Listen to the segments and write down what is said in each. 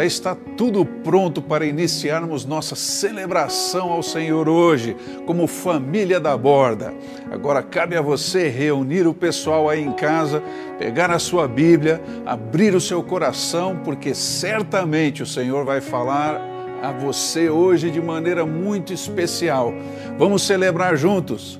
Já está tudo pronto para iniciarmos nossa celebração ao Senhor hoje, como família da borda. Agora cabe a você reunir o pessoal aí em casa, pegar a sua Bíblia, abrir o seu coração, porque certamente o Senhor vai falar a você hoje de maneira muito especial. Vamos celebrar juntos.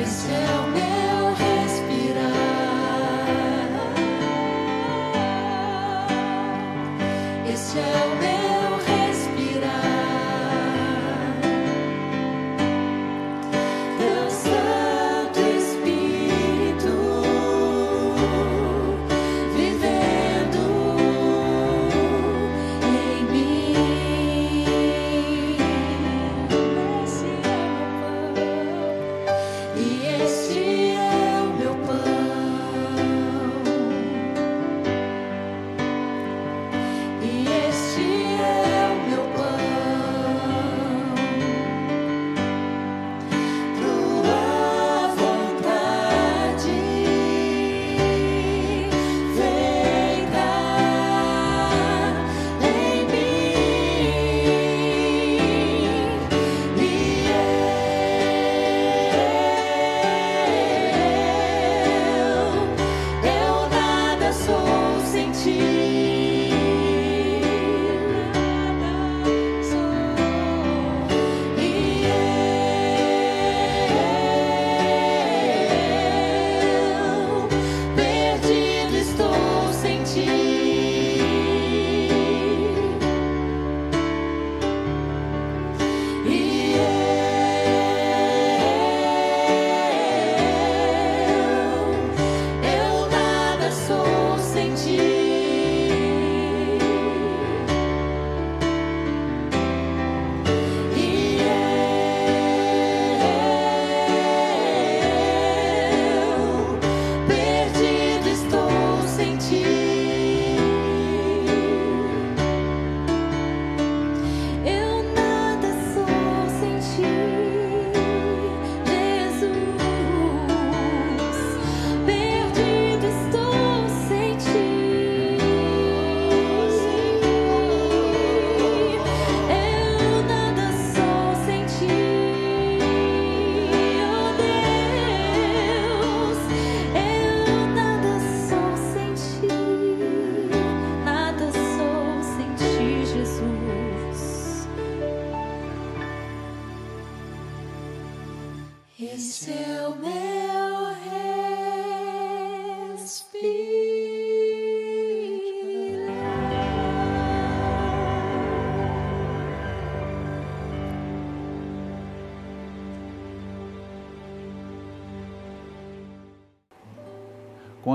It's still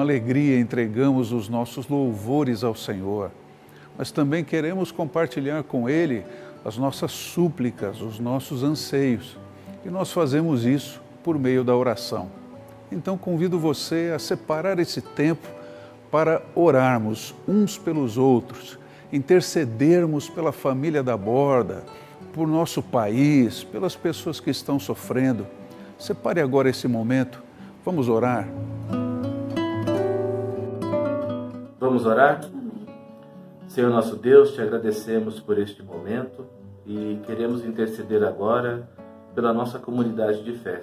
alegria entregamos os nossos louvores ao Senhor, mas também queremos compartilhar com Ele as nossas súplicas, os nossos anseios. E nós fazemos isso por meio da oração. Então convido você a separar esse tempo para orarmos uns pelos outros, intercedermos pela família da borda, por nosso país, pelas pessoas que estão sofrendo. Separe agora esse momento. Vamos orar. Vamos orar? Senhor nosso Deus, te agradecemos por este momento e queremos interceder agora pela nossa comunidade de fé.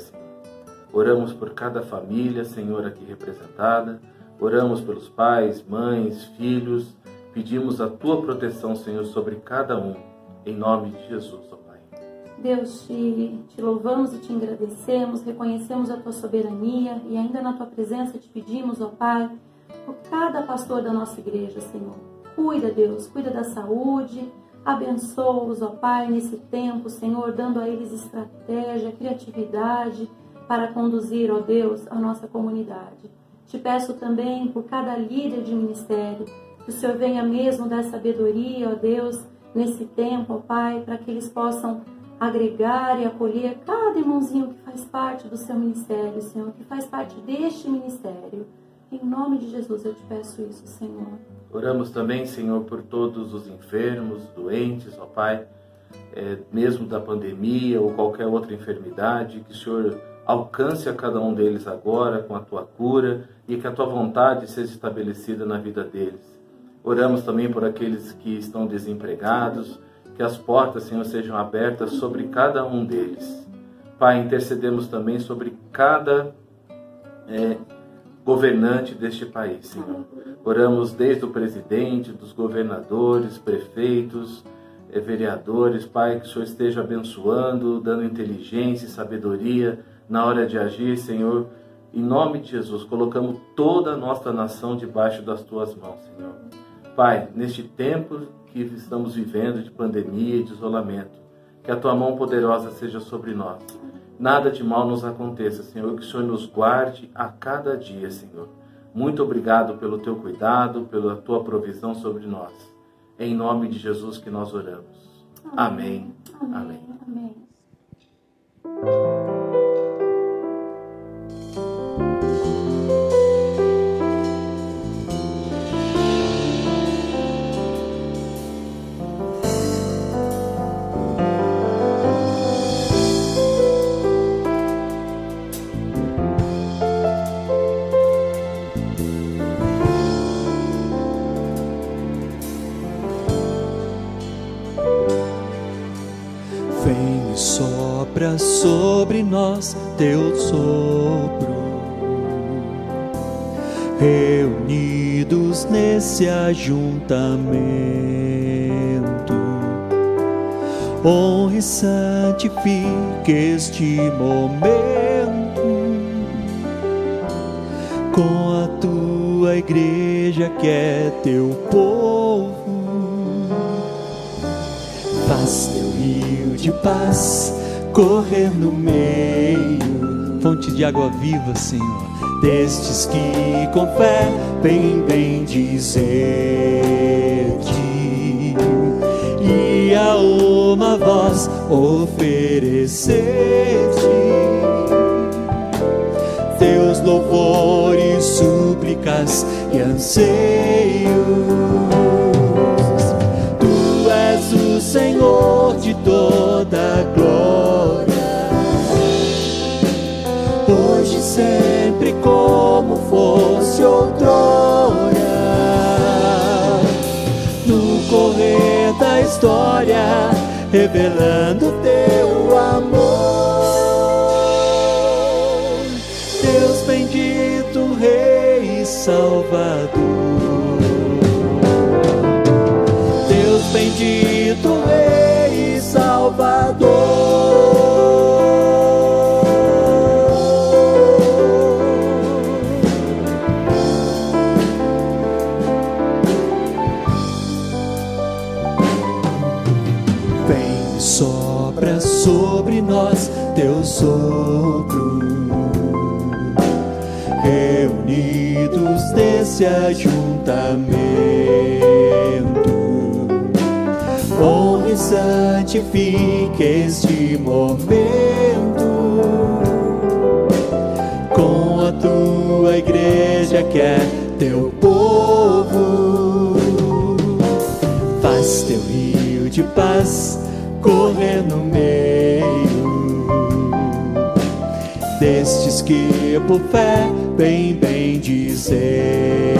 Oramos por cada família, Senhor, aqui representada. Oramos pelos pais, mães, filhos. Pedimos a tua proteção, Senhor, sobre cada um. Em nome de Jesus, ó Pai. Deus, te, te louvamos e te agradecemos, reconhecemos a tua soberania e ainda na tua presença te pedimos, ó Pai, por cada pastor da nossa igreja, Senhor. Cuida, Deus, cuida da saúde, abençoa-os, ó Pai, nesse tempo, Senhor, dando a eles estratégia, criatividade para conduzir, ó Deus, a nossa comunidade. Te peço também por cada líder de ministério, que o Senhor venha mesmo dar sabedoria, ó Deus, nesse tempo, ó Pai, para que eles possam agregar e acolher cada irmãozinho que faz parte do seu ministério, Senhor, que faz parte deste ministério. Em nome de Jesus eu te peço isso, Senhor. Oramos também, Senhor, por todos os enfermos, doentes, ó Pai, é, mesmo da pandemia ou qualquer outra enfermidade, que o Senhor alcance a cada um deles agora com a tua cura e que a tua vontade seja estabelecida na vida deles. Oramos também por aqueles que estão desempregados, que as portas, Senhor, sejam abertas sobre cada um deles. Pai, intercedemos também sobre cada é, governante deste país, Senhor. Oramos desde o presidente, dos governadores, prefeitos, eh, vereadores, Pai, que o Senhor esteja abençoando, dando inteligência e sabedoria na hora de agir, Senhor. Em nome de Jesus, colocamos toda a nossa nação debaixo das tuas mãos, Senhor. Pai, neste tempo que estamos vivendo de pandemia e de isolamento, que a tua mão poderosa seja sobre nós nada de mal nos aconteça, Senhor, que o Senhor nos guarde a cada dia, Senhor. Muito obrigado pelo teu cuidado, pela tua provisão sobre nós. É em nome de Jesus que nós oramos. Amém. Amém. Amém. Amém. Teu sopro. Reunidos nesse ajuntamento, honre e santifique este momento com a tua igreja que é teu povo. Faz teu rio de paz correr no meio, fonte de água viva, Senhor, destes que com fé bem bem dizer-te. E a uma voz oferecer-te. Teus louvores, súplicas e anseios. Tu és o Senhor de toda a glória sempre como fosse outrora. No correr da história, revelando teu amor. Deus bendito, Rei e Salvador. Deus bendito, Rei e Salvador. Nesse ajuntamento, honre e santifique este momento com a tua igreja que é teu povo. Faz teu rio de paz correr no meio que por fé bem bem dizer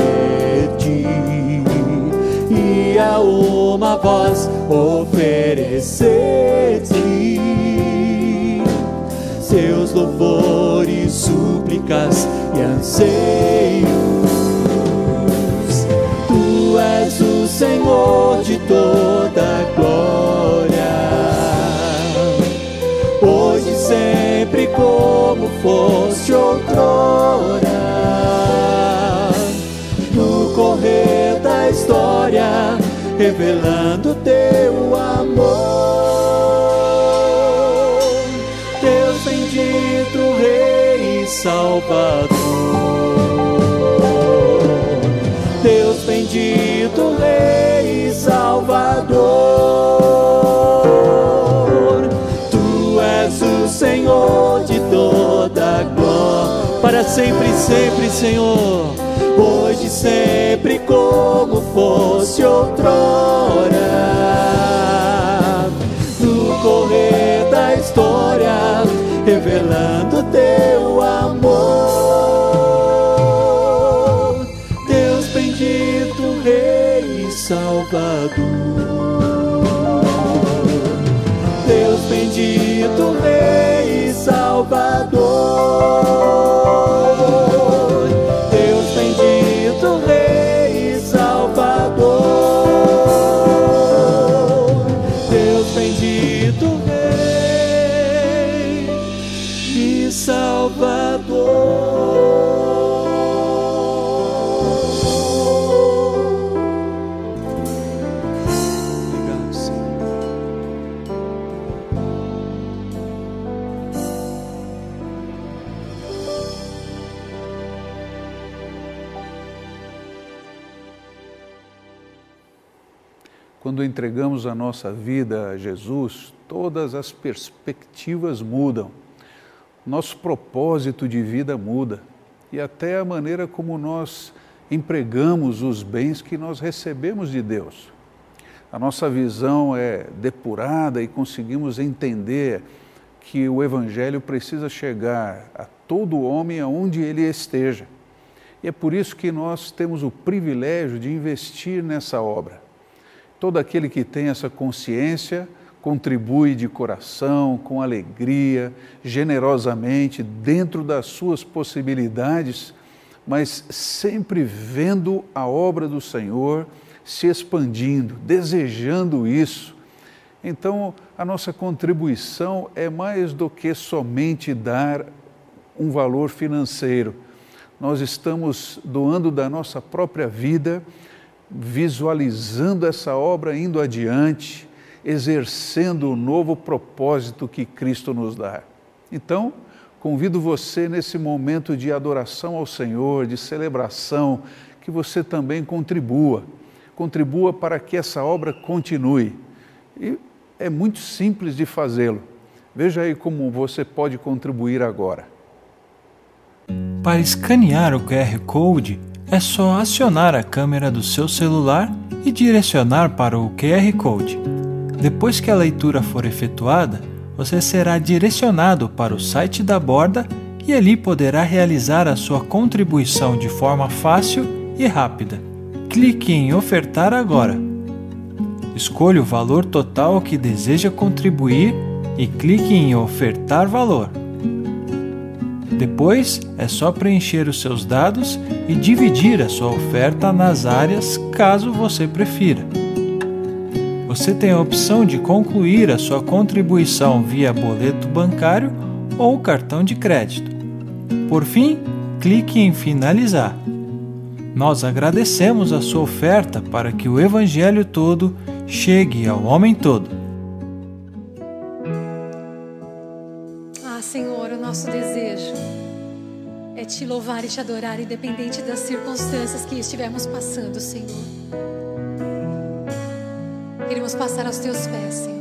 e a uma voz oferecer-te seus louvores, súplicas e anseios. Tu és o Senhor de toda a glória, hoje e sempre como foste outrora. No correr da história, revelando teu Para sempre, sempre, Senhor. Hoje, sempre, como fosse outrora. Entregamos a nossa vida a Jesus, todas as perspectivas mudam, nosso propósito de vida muda e até a maneira como nós empregamos os bens que nós recebemos de Deus. A nossa visão é depurada e conseguimos entender que o Evangelho precisa chegar a todo homem aonde ele esteja. E é por isso que nós temos o privilégio de investir nessa obra. Todo aquele que tem essa consciência contribui de coração, com alegria, generosamente, dentro das suas possibilidades, mas sempre vendo a obra do Senhor se expandindo, desejando isso. Então, a nossa contribuição é mais do que somente dar um valor financeiro. Nós estamos doando da nossa própria vida visualizando essa obra indo adiante, exercendo o novo propósito que Cristo nos dá. Então, convido você nesse momento de adoração ao Senhor, de celebração, que você também contribua. Contribua para que essa obra continue. E é muito simples de fazê-lo. Veja aí como você pode contribuir agora. Para escanear o QR Code, é só acionar a câmera do seu celular e direcionar para o QR Code. Depois que a leitura for efetuada, você será direcionado para o site da Borda e ali poderá realizar a sua contribuição de forma fácil e rápida. Clique em Ofertar agora. Escolha o valor total que deseja contribuir e clique em Ofertar valor. Depois é só preencher os seus dados e dividir a sua oferta nas áreas caso você prefira. Você tem a opção de concluir a sua contribuição via boleto bancário ou cartão de crédito. Por fim, clique em Finalizar. Nós agradecemos a sua oferta para que o Evangelho todo chegue ao homem todo. te louvar e te adorar, independente das circunstâncias que estivermos passando, Senhor. Queremos passar aos teus pés, Senhor.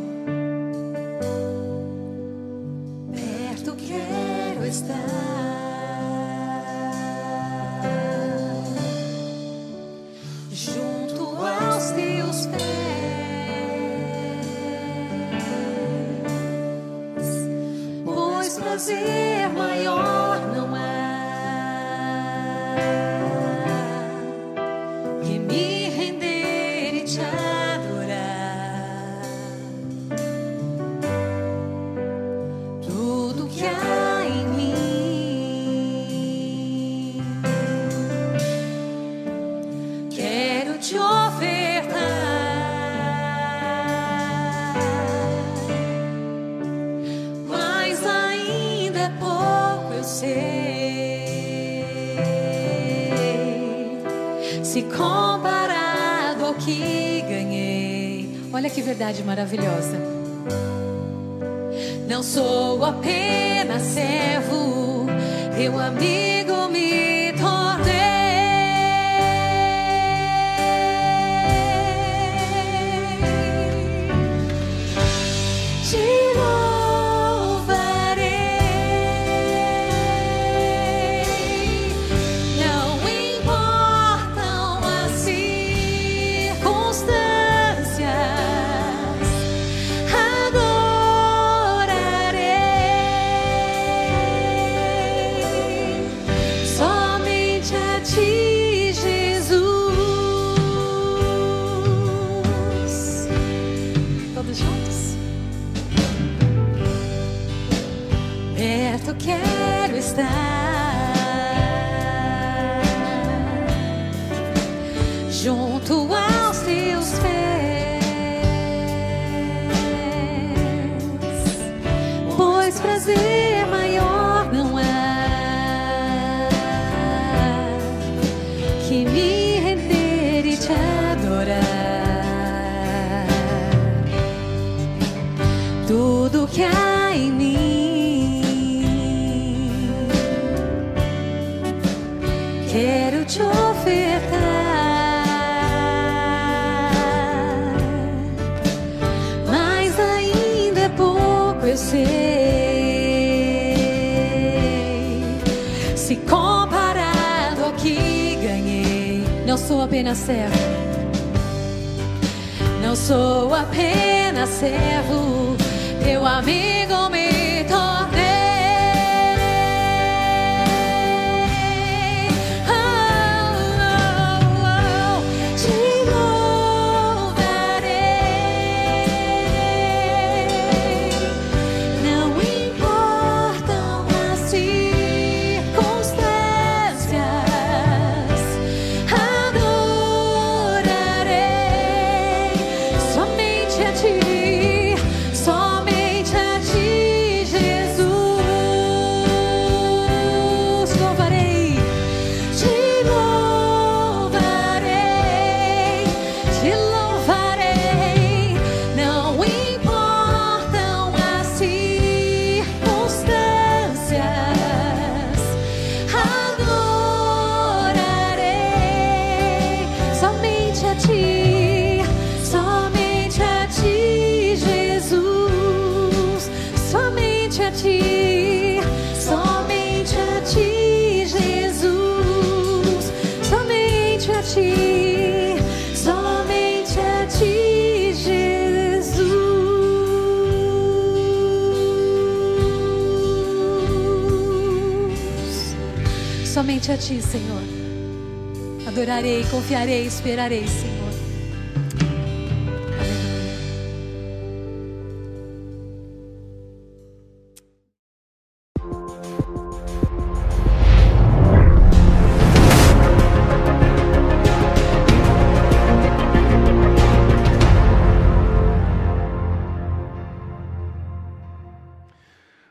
maravilhosa. confiarei e esperarei, Senhor.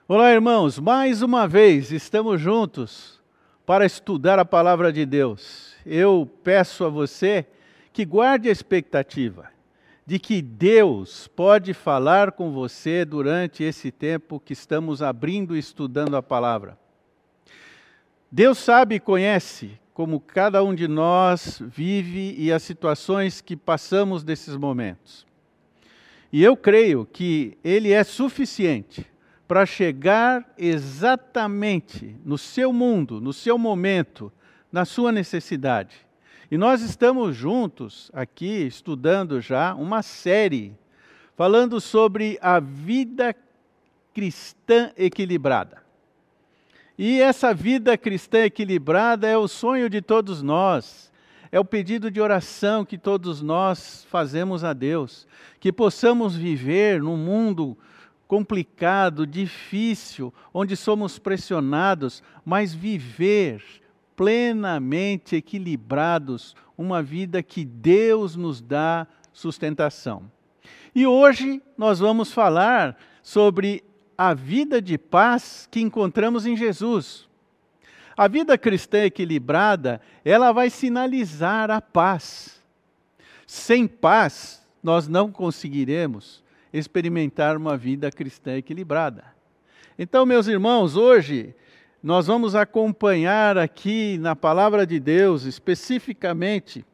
Olá, irmãos, mais uma vez estamos juntos para estudar a palavra de Deus eu peço a você que guarde a expectativa de que Deus pode falar com você durante esse tempo que estamos abrindo e estudando a palavra. Deus sabe e conhece como cada um de nós vive e as situações que passamos desses momentos. E eu creio que Ele é suficiente para chegar exatamente no seu mundo, no seu momento, na sua necessidade e nós estamos juntos aqui estudando já uma série falando sobre a vida cristã equilibrada. E essa vida cristã equilibrada é o sonho de todos nós, é o pedido de oração que todos nós fazemos a Deus, que possamos viver num mundo complicado, difícil, onde somos pressionados, mas viver plenamente equilibrados, uma vida que Deus nos dá sustentação. E hoje nós vamos falar sobre a vida de paz que encontramos em Jesus. A vida cristã equilibrada, ela vai sinalizar a paz. Sem paz, nós não conseguiremos experimentar uma vida cristã equilibrada. Então, meus irmãos, hoje nós vamos acompanhar aqui na palavra de Deus, especificamente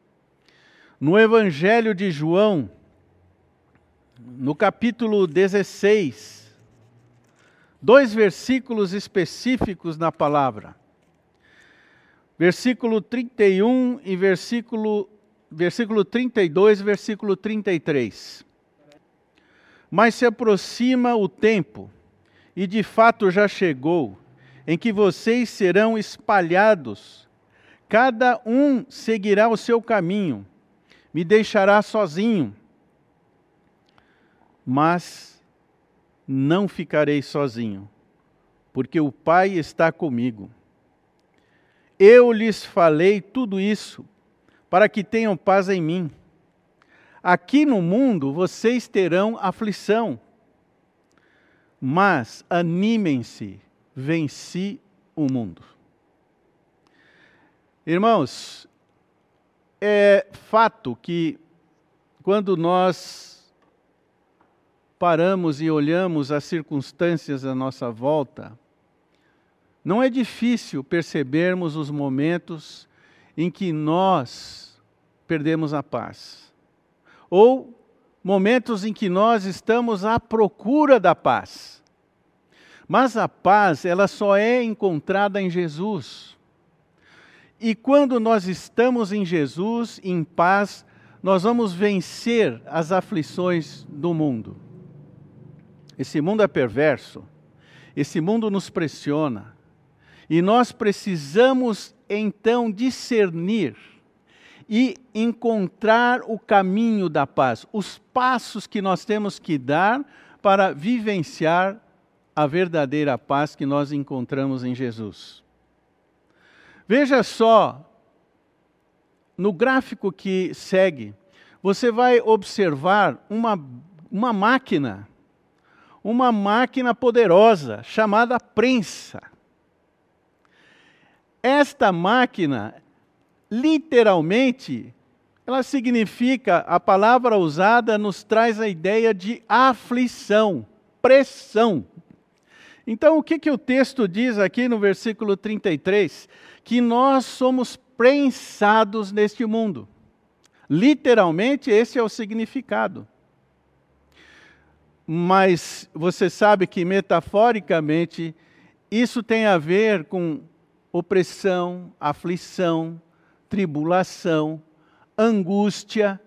no Evangelho de João, no capítulo 16, dois versículos específicos na palavra. Versículo 31 e versículo, versículo 32 e versículo 33. Mas se aproxima o tempo, e de fato já chegou, em que vocês serão espalhados, cada um seguirá o seu caminho, me deixará sozinho, mas não ficarei sozinho, porque o Pai está comigo. Eu lhes falei tudo isso para que tenham paz em mim. Aqui no mundo vocês terão aflição, mas animem-se venci o mundo. Irmãos, é fato que quando nós paramos e olhamos as circunstâncias à nossa volta, não é difícil percebermos os momentos em que nós perdemos a paz, ou momentos em que nós estamos à procura da paz. Mas a paz, ela só é encontrada em Jesus. E quando nós estamos em Jesus, em paz, nós vamos vencer as aflições do mundo. Esse mundo é perverso, esse mundo nos pressiona, e nós precisamos então discernir e encontrar o caminho da paz, os passos que nós temos que dar para vivenciar a verdadeira paz que nós encontramos em Jesus. Veja só, no gráfico que segue, você vai observar uma, uma máquina, uma máquina poderosa chamada prensa. Esta máquina, literalmente, ela significa, a palavra usada nos traz a ideia de aflição, pressão. Então, o que, que o texto diz aqui no versículo 33? Que nós somos prensados neste mundo. Literalmente, esse é o significado. Mas você sabe que, metaforicamente, isso tem a ver com opressão, aflição, tribulação, angústia,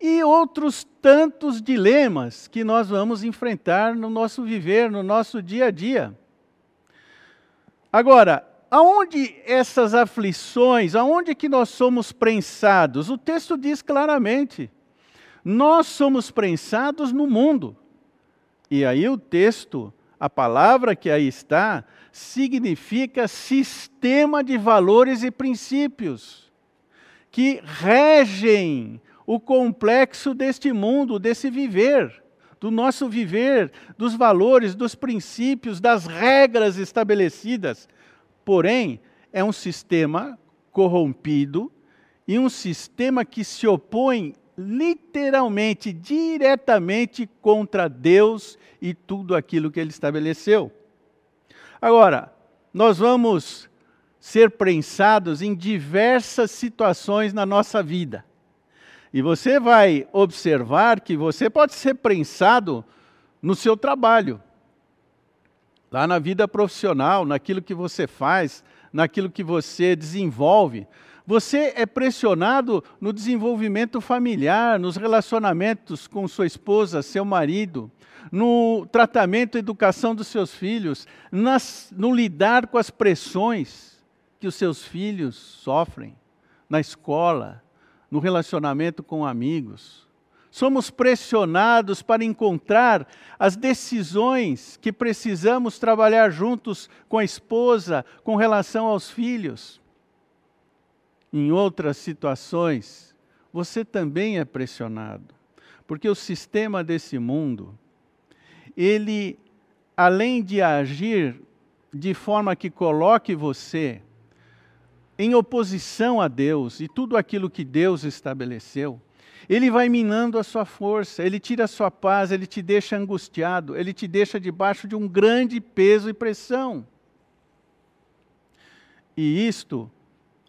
e outros tantos dilemas que nós vamos enfrentar no nosso viver, no nosso dia a dia. Agora, aonde essas aflições, aonde que nós somos prensados? O texto diz claramente: nós somos prensados no mundo. E aí o texto, a palavra que aí está, significa sistema de valores e princípios que regem o complexo deste mundo, desse viver, do nosso viver, dos valores, dos princípios, das regras estabelecidas. Porém, é um sistema corrompido e um sistema que se opõe literalmente, diretamente contra Deus e tudo aquilo que ele estabeleceu. Agora, nós vamos ser prensados em diversas situações na nossa vida. E você vai observar que você pode ser prensado no seu trabalho, lá na vida profissional, naquilo que você faz, naquilo que você desenvolve. Você é pressionado no desenvolvimento familiar, nos relacionamentos com sua esposa, seu marido, no tratamento e educação dos seus filhos, nas, no lidar com as pressões que os seus filhos sofrem na escola, no relacionamento com amigos. Somos pressionados para encontrar as decisões que precisamos trabalhar juntos com a esposa, com relação aos filhos. Em outras situações, você também é pressionado, porque o sistema desse mundo, ele, além de agir de forma que coloque você em oposição a Deus e tudo aquilo que Deus estabeleceu, ele vai minando a sua força, ele tira a sua paz, ele te deixa angustiado, ele te deixa debaixo de um grande peso e pressão. E isto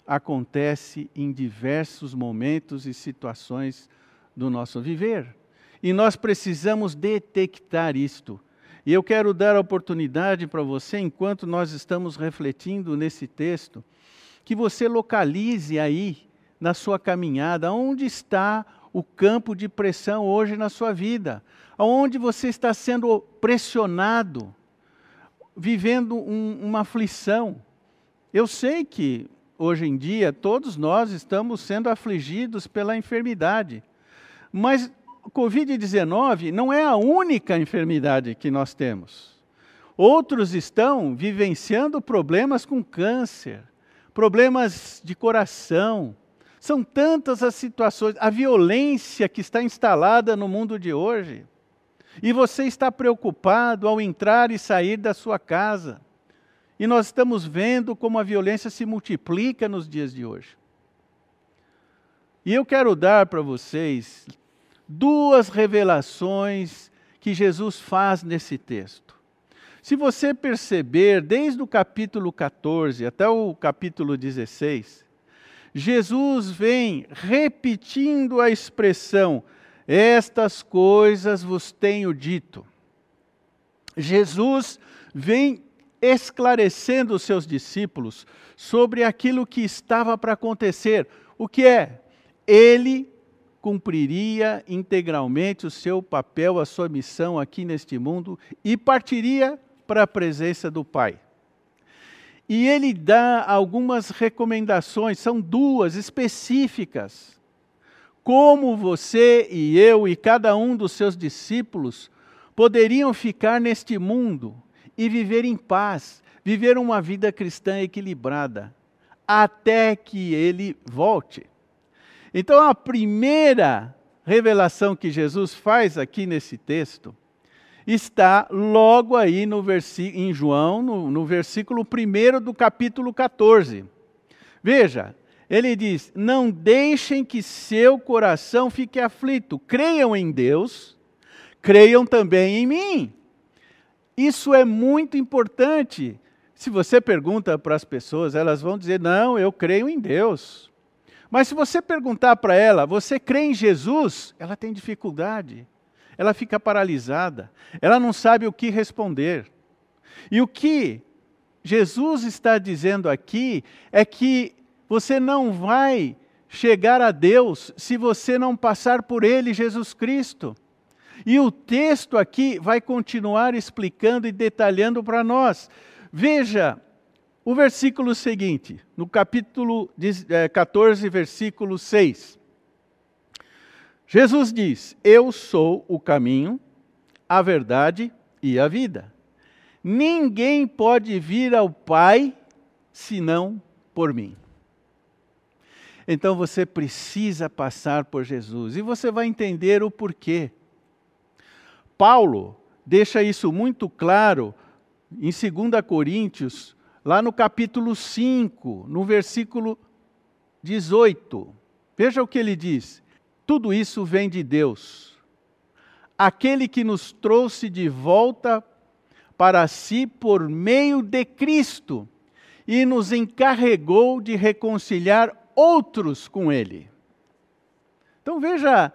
acontece em diversos momentos e situações do nosso viver. E nós precisamos detectar isto. E eu quero dar a oportunidade para você, enquanto nós estamos refletindo nesse texto, que você localize aí na sua caminhada onde está o campo de pressão hoje na sua vida, aonde você está sendo pressionado, vivendo um, uma aflição. Eu sei que hoje em dia todos nós estamos sendo afligidos pela enfermidade, mas Covid-19 não é a única enfermidade que nós temos. Outros estão vivenciando problemas com câncer, problemas de coração. São tantas as situações, a violência que está instalada no mundo de hoje. E você está preocupado ao entrar e sair da sua casa. E nós estamos vendo como a violência se multiplica nos dias de hoje. E eu quero dar para vocês duas revelações que Jesus faz nesse texto. Se você perceber, desde o capítulo 14 até o capítulo 16, Jesus vem repetindo a expressão: Estas coisas vos tenho dito. Jesus vem esclarecendo os seus discípulos sobre aquilo que estava para acontecer. O que é? Ele cumpriria integralmente o seu papel, a sua missão aqui neste mundo e partiria para a presença do Pai. E ele dá algumas recomendações, são duas específicas. Como você e eu e cada um dos seus discípulos poderiam ficar neste mundo e viver em paz, viver uma vida cristã equilibrada, até que ele volte. Então, a primeira revelação que Jesus faz aqui nesse texto está logo aí no em João, no, no versículo 1 do capítulo 14. Veja, ele diz: Não deixem que seu coração fique aflito, creiam em Deus, creiam também em mim. Isso é muito importante. Se você pergunta para as pessoas, elas vão dizer: Não, eu creio em Deus. Mas se você perguntar para ela, você crê em Jesus? Ela tem dificuldade ela fica paralisada, ela não sabe o que responder. E o que Jesus está dizendo aqui é que você não vai chegar a Deus se você não passar por Ele, Jesus Cristo. E o texto aqui vai continuar explicando e detalhando para nós. Veja o versículo seguinte, no capítulo 14, eh, versículo 6. Jesus diz: Eu sou o caminho, a verdade e a vida. Ninguém pode vir ao Pai senão por mim. Então você precisa passar por Jesus e você vai entender o porquê. Paulo deixa isso muito claro em 2 Coríntios, lá no capítulo 5, no versículo 18. Veja o que ele diz: tudo isso vem de Deus, aquele que nos trouxe de volta para si por meio de Cristo e nos encarregou de reconciliar outros com Ele. Então veja,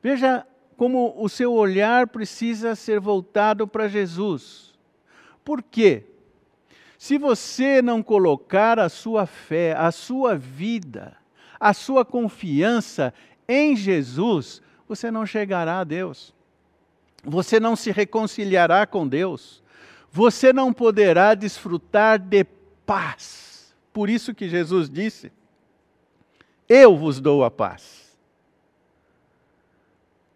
veja como o seu olhar precisa ser voltado para Jesus. Por quê? Se você não colocar a sua fé, a sua vida, a sua confiança em Jesus, você não chegará a Deus. Você não se reconciliará com Deus. Você não poderá desfrutar de paz. Por isso que Jesus disse: Eu vos dou a paz.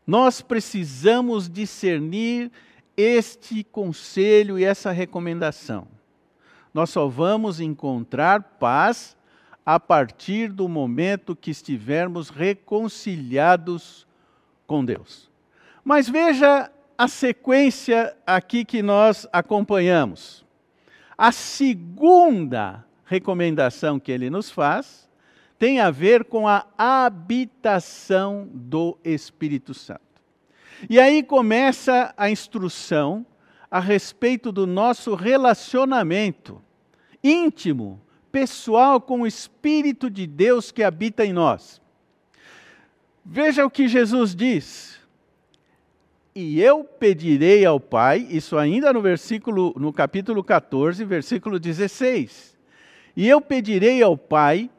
Nós precisamos discernir este conselho e essa recomendação. Nós só vamos encontrar paz a partir do momento que estivermos reconciliados com Deus. Mas veja a sequência aqui que nós acompanhamos. A segunda recomendação que ele nos faz tem a ver com a habitação do Espírito Santo. E aí começa a instrução a respeito do nosso relacionamento íntimo, pessoal com o Espírito de Deus que habita em nós. Veja o que Jesus diz. E eu pedirei ao Pai, isso ainda no versículo no capítulo 14, versículo 16. E eu pedirei ao Pai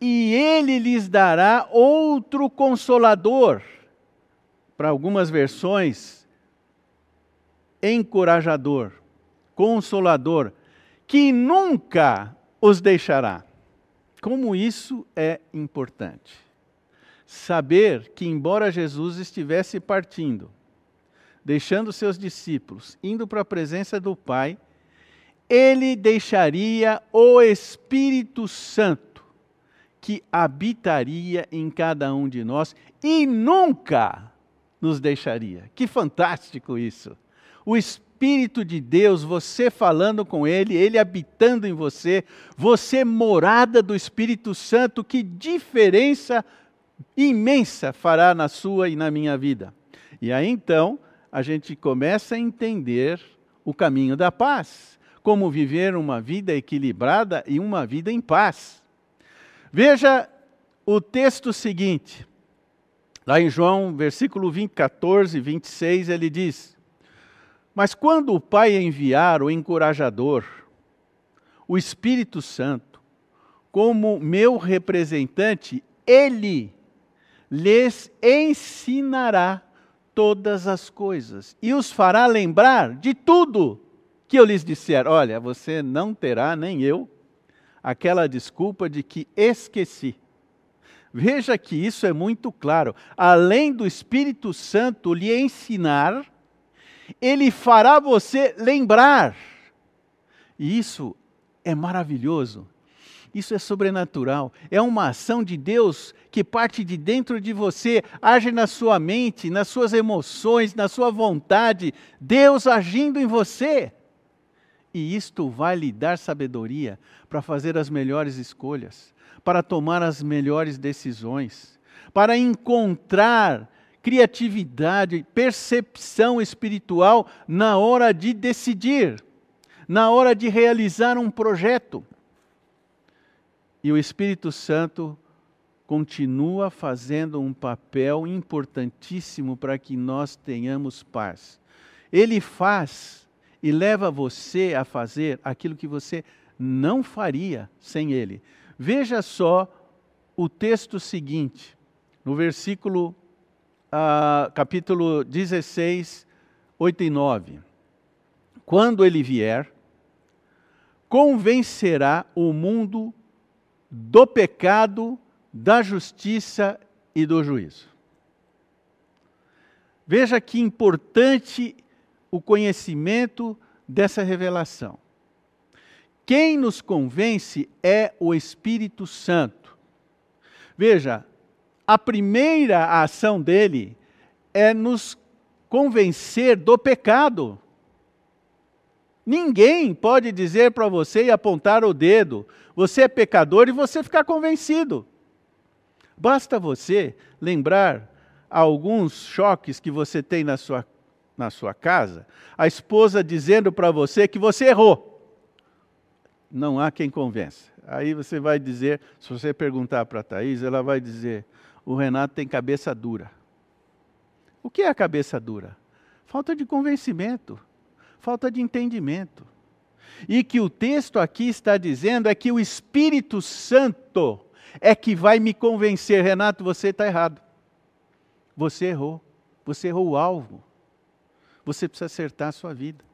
e ele lhes dará outro consolador. Para algumas versões, encorajador, consolador, que nunca os deixará. Como isso é importante. Saber que, embora Jesus estivesse partindo, deixando seus discípulos, indo para a presença do Pai, ele deixaria o Espírito Santo que habitaria em cada um de nós e nunca nos deixaria. Que fantástico isso! O Espírito de Deus, você falando com Ele, Ele habitando em você, você morada do Espírito Santo, que diferença imensa fará na sua e na minha vida. E aí então a gente começa a entender o caminho da paz, como viver uma vida equilibrada e uma vida em paz. Veja o texto seguinte, lá em João, versículo 20, 14, 26, ele diz: Mas quando o Pai enviar o encorajador, o Espírito Santo, como meu representante, ele lhes ensinará todas as coisas e os fará lembrar de tudo que eu lhes disser. Olha, você não terá, nem eu, aquela desculpa de que esqueci. Veja que isso é muito claro. Além do Espírito Santo lhe ensinar, ele fará você lembrar. E isso é maravilhoso. Isso é sobrenatural. É uma ação de Deus que parte de dentro de você, age na sua mente, nas suas emoções, na sua vontade. Deus agindo em você e isto vai lhe dar sabedoria para fazer as melhores escolhas, para tomar as melhores decisões, para encontrar criatividade, percepção espiritual na hora de decidir, na hora de realizar um projeto. E o Espírito Santo continua fazendo um papel importantíssimo para que nós tenhamos paz. Ele faz e leva você a fazer aquilo que você não faria sem ele. Veja só o texto seguinte, no versículo, uh, capítulo 16, 8 e 9. Quando ele vier, convencerá o mundo do pecado, da justiça e do juízo. Veja que importante o conhecimento dessa revelação. Quem nos convence é o Espírito Santo. Veja, a primeira ação dele é nos convencer do pecado. Ninguém pode dizer para você e apontar o dedo, você é pecador e você ficar convencido. Basta você lembrar alguns choques que você tem na sua, na sua casa, a esposa dizendo para você que você errou. Não há quem convença. Aí você vai dizer, se você perguntar para a Thaís, ela vai dizer: o Renato tem cabeça dura. O que é a cabeça dura? Falta de convencimento, falta de entendimento. E que o texto aqui está dizendo é que o Espírito Santo é que vai me convencer, Renato, você está errado. Você errou. Você errou o alvo. Você precisa acertar a sua vida.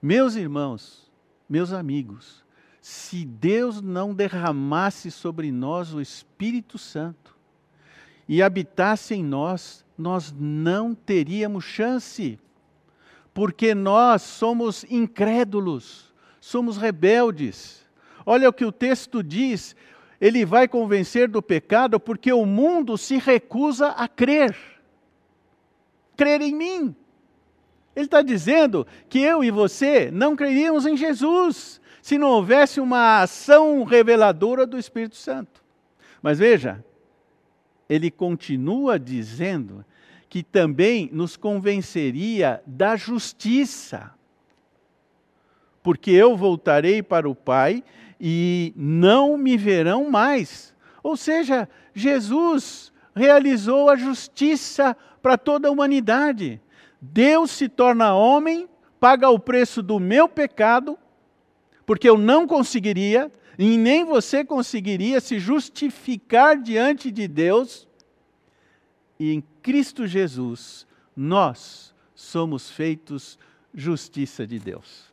Meus irmãos, meus amigos, se Deus não derramasse sobre nós o Espírito Santo e habitasse em nós, nós não teríamos chance, porque nós somos incrédulos, somos rebeldes. Olha o que o texto diz: ele vai convencer do pecado porque o mundo se recusa a crer. Crer em mim. Ele está dizendo que eu e você não creríamos em Jesus se não houvesse uma ação reveladora do Espírito Santo. Mas veja, ele continua dizendo que também nos convenceria da justiça. Porque eu voltarei para o Pai e não me verão mais. Ou seja, Jesus realizou a justiça para toda a humanidade. Deus se torna homem, paga o preço do meu pecado, porque eu não conseguiria, e nem você conseguiria se justificar diante de Deus. E em Cristo Jesus, nós somos feitos justiça de Deus.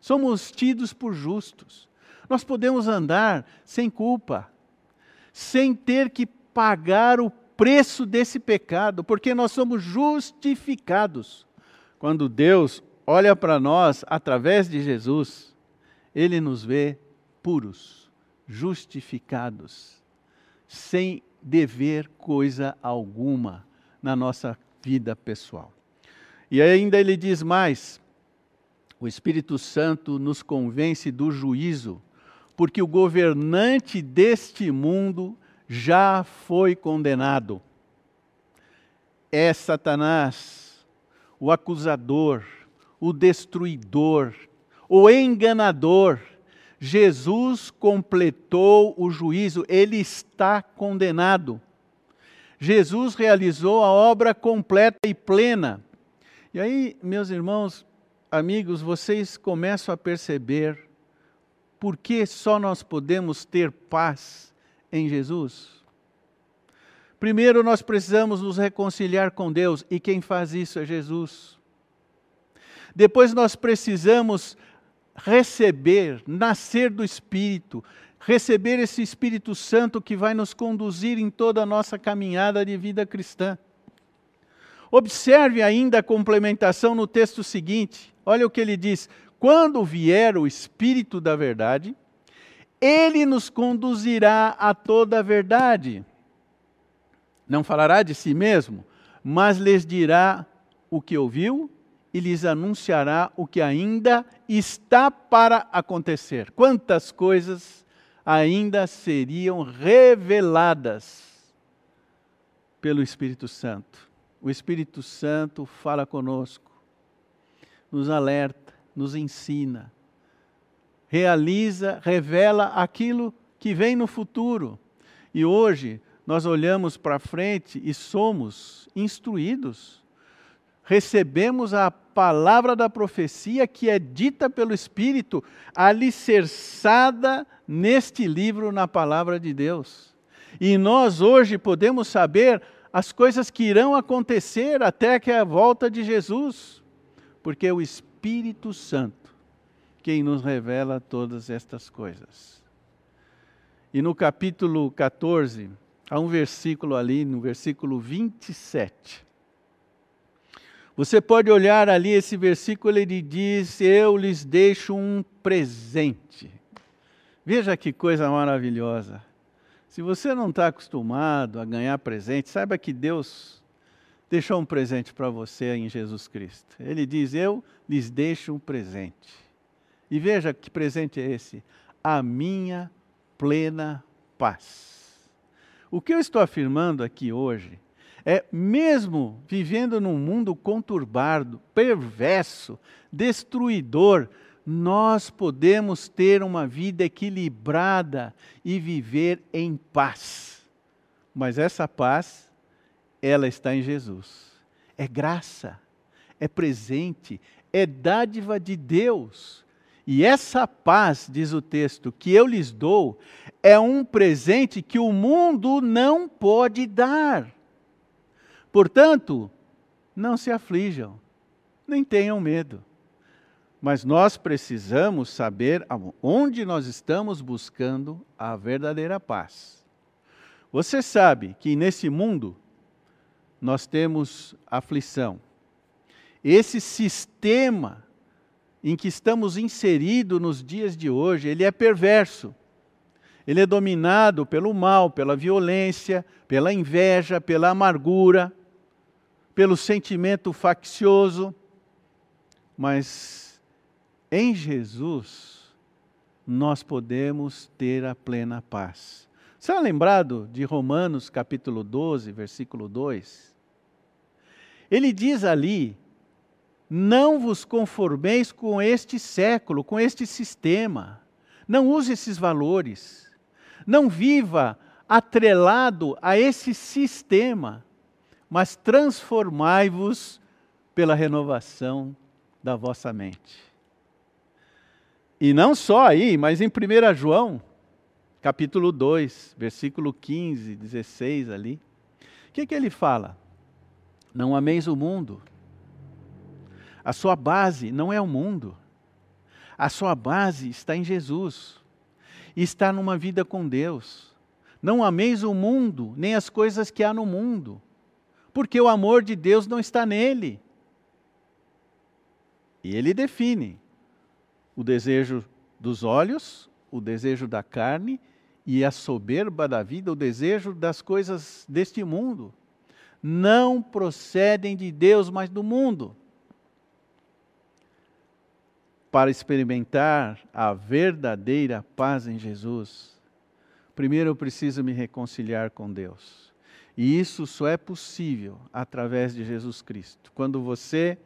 Somos tidos por justos. Nós podemos andar sem culpa, sem ter que pagar o preço desse pecado, porque nós somos justificados. Quando Deus olha para nós através de Jesus, Ele nos vê puros, justificados, sem dever coisa alguma na nossa vida pessoal. E ainda ele diz mais: o Espírito Santo nos convence do juízo porque o governante deste mundo já foi condenado. É Satanás, o acusador, o destruidor, o enganador. Jesus completou o juízo, ele está condenado. Jesus realizou a obra completa e plena. E aí, meus irmãos, amigos, vocês começam a perceber por que só nós podemos ter paz em Jesus? Primeiro, nós precisamos nos reconciliar com Deus, e quem faz isso é Jesus. Depois, nós precisamos receber, nascer do Espírito, receber esse Espírito Santo que vai nos conduzir em toda a nossa caminhada de vida cristã. Observe ainda a complementação no texto seguinte. Olha o que ele diz: quando vier o Espírito da Verdade, ele nos conduzirá a toda a verdade. Não falará de si mesmo, mas lhes dirá o que ouviu e lhes anunciará o que ainda está para acontecer. Quantas coisas ainda seriam reveladas pelo Espírito Santo. O Espírito Santo fala conosco, nos alerta nos ensina, realiza, revela aquilo que vem no futuro. E hoje nós olhamos para frente e somos instruídos. Recebemos a palavra da profecia que é dita pelo Espírito, alicerçada neste livro, na palavra de Deus. E nós hoje podemos saber as coisas que irão acontecer até que a volta de Jesus, porque o Espírito Espírito Santo quem nos revela todas estas coisas. E no capítulo 14, há um versículo ali, no versículo 27. Você pode olhar ali esse versículo, ele diz: Eu lhes deixo um presente. Veja que coisa maravilhosa. Se você não está acostumado a ganhar presente, saiba que Deus deixou um presente para você em Jesus Cristo. Ele diz: Eu lhes deixo um presente. E veja que presente é esse: a minha plena paz. O que eu estou afirmando aqui hoje é, mesmo vivendo num mundo conturbado, perverso, destruidor, nós podemos ter uma vida equilibrada e viver em paz. Mas essa paz, ela está em Jesus. É graça, é presente, é dádiva de Deus. E essa paz, diz o texto, que eu lhes dou, é um presente que o mundo não pode dar. Portanto, não se aflijam, nem tenham medo. Mas nós precisamos saber onde nós estamos buscando a verdadeira paz. Você sabe que nesse mundo nós temos aflição. Esse sistema em que estamos inseridos nos dias de hoje, ele é perverso. Ele é dominado pelo mal, pela violência, pela inveja, pela amargura, pelo sentimento faccioso. Mas em Jesus nós podemos ter a plena paz. Você é lembrado de Romanos capítulo 12, versículo 2? Ele diz ali não vos conformeis com este século, com este sistema. Não use esses valores. Não viva atrelado a esse sistema, mas transformai-vos pela renovação da vossa mente. E não só aí, mas em 1 João, capítulo 2, versículo 15, 16 ali. O que, que ele fala? Não ameis o mundo, a sua base não é o mundo. A sua base está em Jesus. Está numa vida com Deus. Não ameis o mundo, nem as coisas que há no mundo, porque o amor de Deus não está nele. E ele define o desejo dos olhos, o desejo da carne e a soberba da vida, o desejo das coisas deste mundo. Não procedem de Deus, mas do mundo para experimentar a verdadeira paz em Jesus, primeiro eu preciso me reconciliar com Deus. E isso só é possível através de Jesus Cristo. Quando você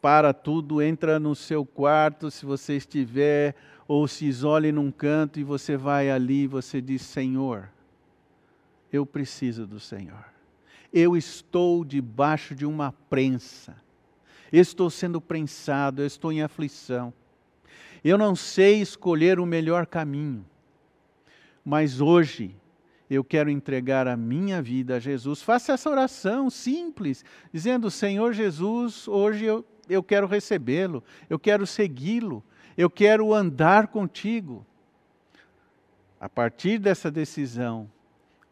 para tudo, entra no seu quarto, se você estiver, ou se isole num canto e você vai ali, você diz: Senhor, eu preciso do Senhor. Eu estou debaixo de uma prensa estou sendo prensado, eu estou em aflição. Eu não sei escolher o melhor caminho, mas hoje eu quero entregar a minha vida a Jesus. Faça essa oração simples, dizendo: Senhor Jesus, hoje eu, eu quero recebê-lo, eu quero segui-lo, eu quero andar contigo. A partir dessa decisão,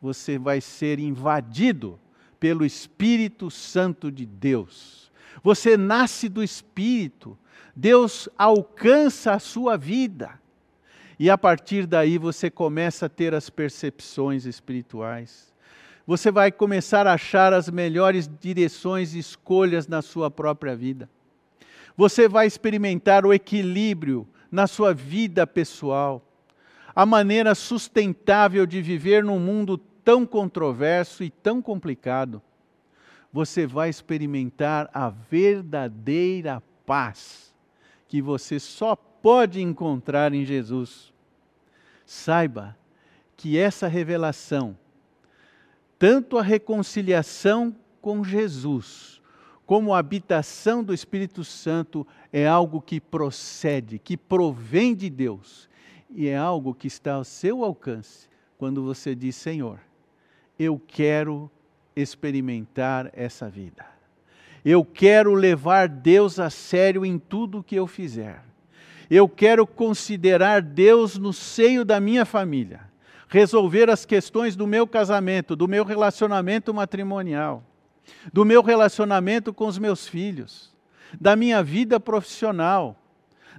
você vai ser invadido pelo Espírito Santo de Deus você nasce do Espírito, Deus alcança a sua vida. E a partir daí você começa a ter as percepções espirituais. Você vai começar a achar as melhores direções e escolhas na sua própria vida. Você vai experimentar o equilíbrio na sua vida pessoal, a maneira sustentável de viver num mundo tão controverso e tão complicado você vai experimentar a verdadeira paz que você só pode encontrar em Jesus. Saiba que essa revelação, tanto a reconciliação com Jesus, como a habitação do Espírito Santo, é algo que procede, que provém de Deus, e é algo que está ao seu alcance quando você diz: Senhor, eu quero experimentar essa vida. Eu quero levar Deus a sério em tudo que eu fizer. Eu quero considerar Deus no seio da minha família, resolver as questões do meu casamento, do meu relacionamento matrimonial, do meu relacionamento com os meus filhos, da minha vida profissional,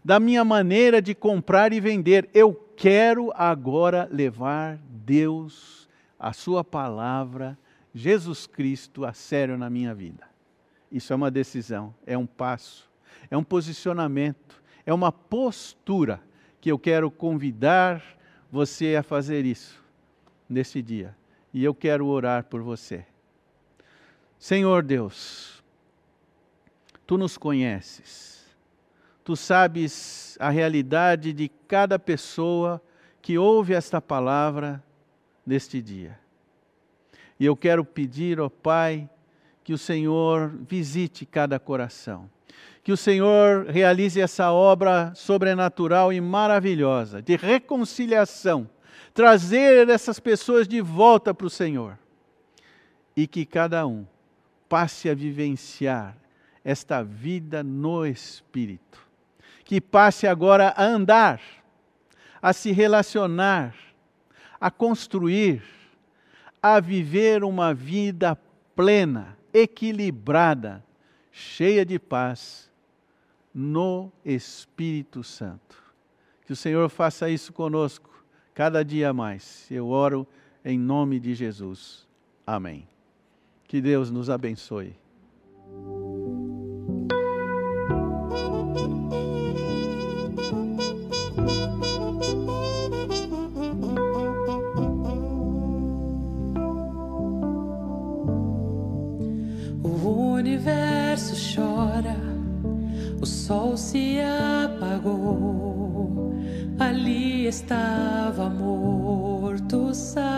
da minha maneira de comprar e vender. Eu quero agora levar Deus, a Sua palavra, Jesus Cristo a sério na minha vida. Isso é uma decisão, é um passo, é um posicionamento, é uma postura que eu quero convidar você a fazer isso nesse dia. E eu quero orar por você. Senhor Deus, tu nos conheces, tu sabes a realidade de cada pessoa que ouve esta palavra neste dia. E eu quero pedir, ó Pai, que o Senhor visite cada coração. Que o Senhor realize essa obra sobrenatural e maravilhosa de reconciliação, trazer essas pessoas de volta para o Senhor. E que cada um passe a vivenciar esta vida no Espírito. Que passe agora a andar, a se relacionar, a construir, a viver uma vida plena equilibrada, cheia de paz no Espírito Santo. Que o Senhor faça isso conosco cada dia mais. Eu oro em nome de Jesus. Amém. Que Deus nos abençoe. Sol se apagou, ali estava morto Salvador.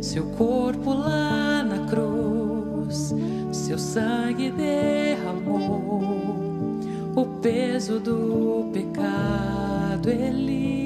Seu corpo lá na cruz, seu sangue derramou, o peso do pecado ele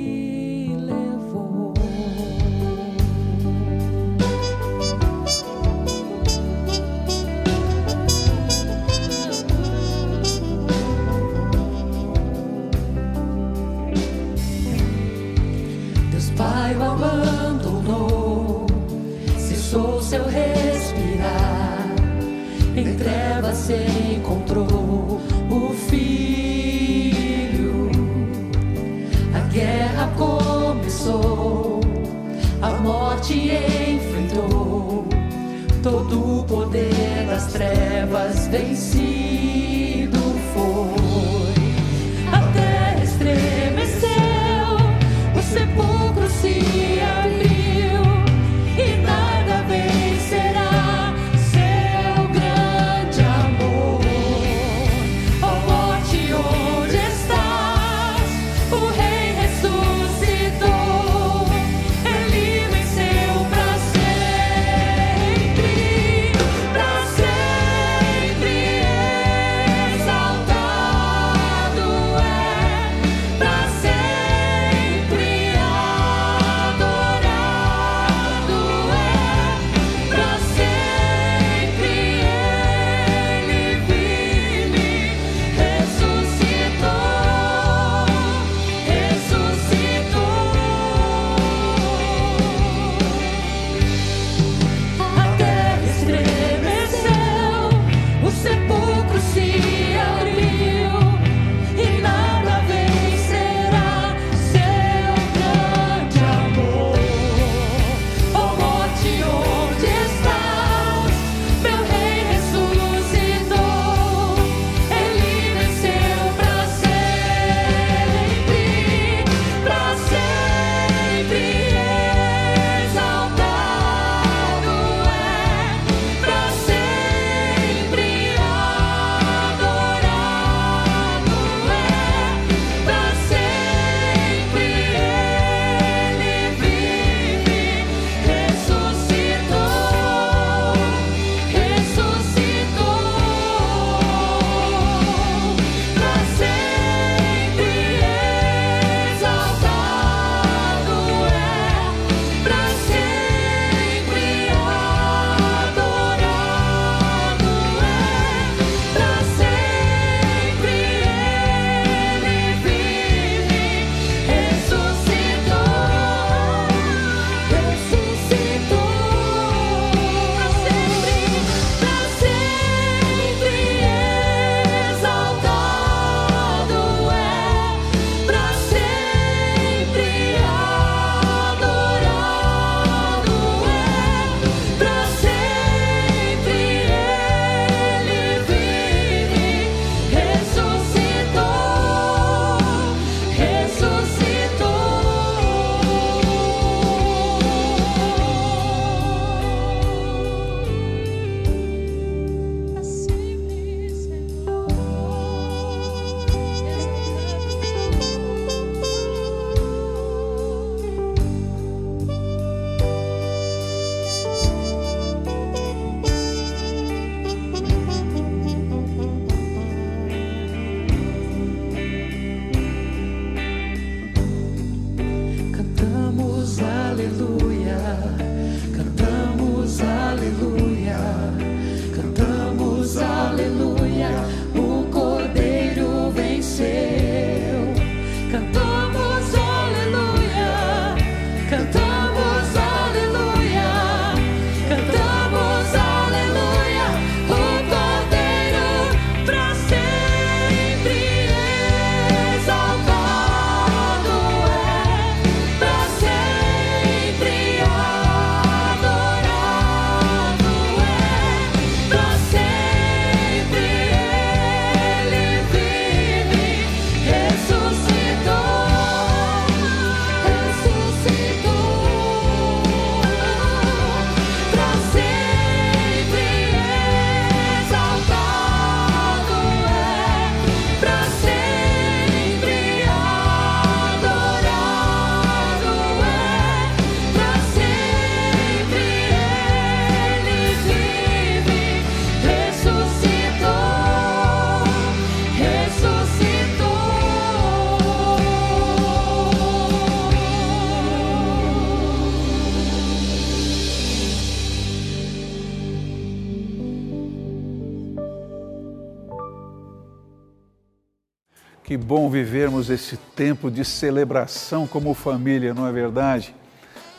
Que bom vivermos esse tempo de celebração como família, não é verdade?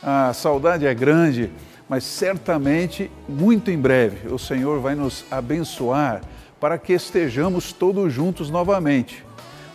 A saudade é grande, mas certamente, muito em breve, o Senhor vai nos abençoar para que estejamos todos juntos novamente.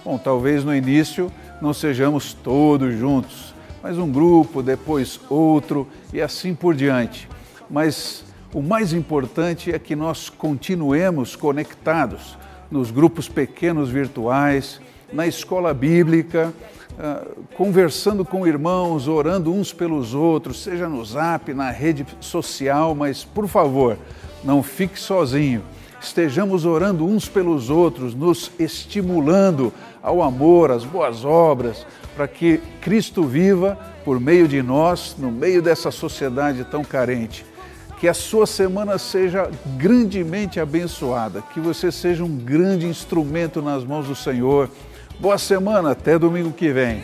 Bom, talvez no início não sejamos todos juntos, mas um grupo, depois outro e assim por diante. Mas o mais importante é que nós continuemos conectados nos grupos pequenos virtuais, na escola bíblica, ah, conversando com irmãos, orando uns pelos outros, seja no zap, na rede social, mas por favor, não fique sozinho. Estejamos orando uns pelos outros, nos estimulando ao amor, às boas obras, para que Cristo viva por meio de nós, no meio dessa sociedade tão carente. Que a sua semana seja grandemente abençoada, que você seja um grande instrumento nas mãos do Senhor. Boa semana, até domingo que vem.